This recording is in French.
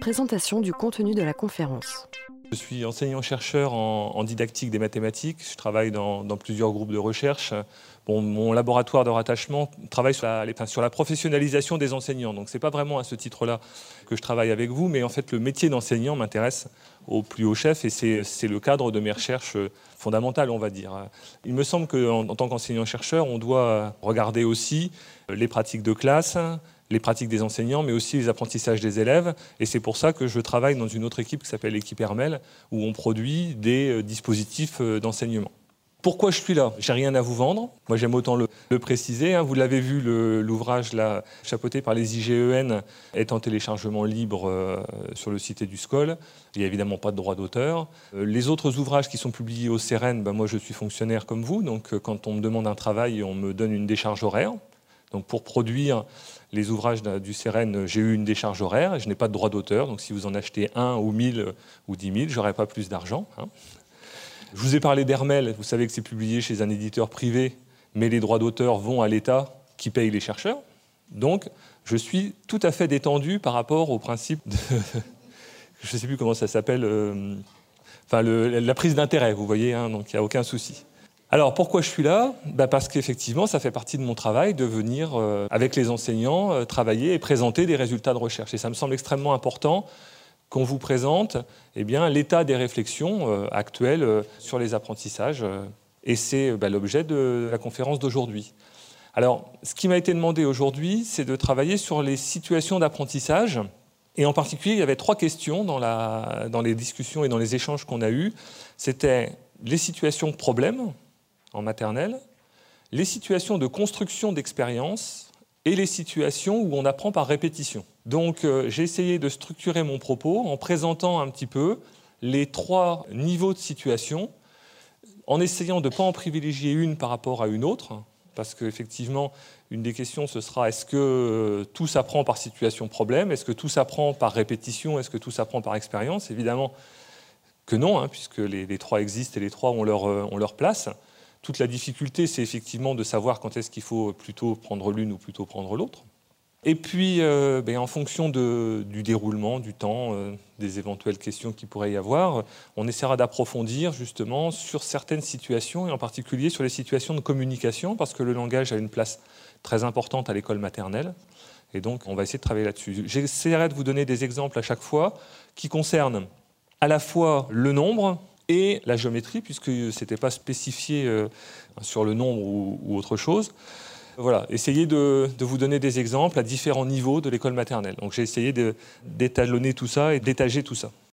Présentation du contenu de la conférence. Je suis enseignant-chercheur en, didactique des mathématiques. Je travaille dans, plusieurs groupes de recherche. mon laboratoire de rattachement travaille sur la, professionnalisation des enseignants. Donc ce n'est pas vraiment à ce titre-là que je travaille avec vous, mais en fait le métier d'enseignant m'intéresse au plus haut chef et c'est le cadre de mes recherches fondamentales, on va dire. Il me semble qu'en en tant qu'enseignant-chercheur, on doit regarder aussi les pratiques de classe, les pratiques des enseignants, mais aussi les apprentissages des élèves. Et c'est pour ça que je travaille dans une autre équipe qui s'appelle l'équipe Hermel, où on produit des euh, dispositifs euh, d'enseignement. Pourquoi je suis là? J'ai rien à vous vendre. Moi, j'aime autant le, préciser. Hein. Vous l'avez vu, l'ouvrage chapeauté par les IGEN est en téléchargement libre euh, sur le site du SCOL. Il n'y a évidemment pas de droit d'auteur. les autres ouvrages qui sont publiés au CEREN, ben moi, je suis fonctionnaire comme vous. Donc, quand on me demande un travail, on me donne une décharge horaire. Donc pour produire les ouvrages du CEREN, j'ai eu une décharge horaire, je n'ai pas de droit d'auteur, donc si vous en achetez un ou mille ou dix mille, je n'aurai pas plus d'argent. Hein. Je vous ai parlé d'Hermel, vous savez que c'est publié chez un éditeur privé, mais les droits d'auteur vont à l'État qui paye les chercheurs. Donc je suis tout à fait détendu par rapport au principe de... je ne sais plus comment ça s'appelle, euh, enfin la prise d'intérêt, vous voyez, hein, donc il n'y a aucun souci. Alors pourquoi je suis là? Bah, Parce qu'effectivement, ça fait partie de mon travail de venir, euh, avec les enseignants, euh, travailler et présenter des résultats de recherche. Et ça me semble extrêmement important qu'on vous présente eh bien, l'état des réflexions euh, actuelles sur les apprentissages. et c'est bah, l'objet de la conférence d'aujourd'hui. Alors, ce qui m'a été demandé aujourd'hui, c'est de travailler sur les situations d'apprentissage. Et en particulier, il y avait trois questions dans, la, dans les discussions et dans les échanges qu'on a eus. C'était les situations problèmes, en maternelle, les situations de construction d'expérience et les situations où on apprend par répétition. Donc euh, j'ai essayé de structurer mon propos en présentant un petit peu les trois niveaux de situation, en essayant de ne pas en privilégier une par rapport à une autre, parce qu'effectivement, une des questions, ce sera est-ce que euh, tout s'apprend par situation problème? Est-ce que tout s'apprend par répétition? Est-ce que tout s'apprend par expérience? Évidemment que non, hein, puisque les, trois existent et les trois ont leur, euh, ont leur place. Toute la difficulté, c'est effectivement de savoir quand est-ce qu'il faut plutôt prendre l'une ou plutôt prendre l'autre. Et puis, euh, ben, en fonction du déroulement, du temps, euh, des éventuelles questions qu'il pourrait y avoir, on essaiera d'approfondir justement sur certaines situations, et en particulier sur les situations de communication, parce que le langage a une place très importante à l'école maternelle. Et donc, on va essayer de travailler là-dessus. J'essaierai de vous donner des exemples à chaque fois qui concernent à la fois le nombre, et la géométrie, puisque ce n'était pas spécifié euh, sur le nombre ou, autre chose. Voilà, essayez de, vous donner des exemples à différents niveaux de l'école maternelle. Donc j'ai essayé d'étalonner tout ça et d'étager tout ça.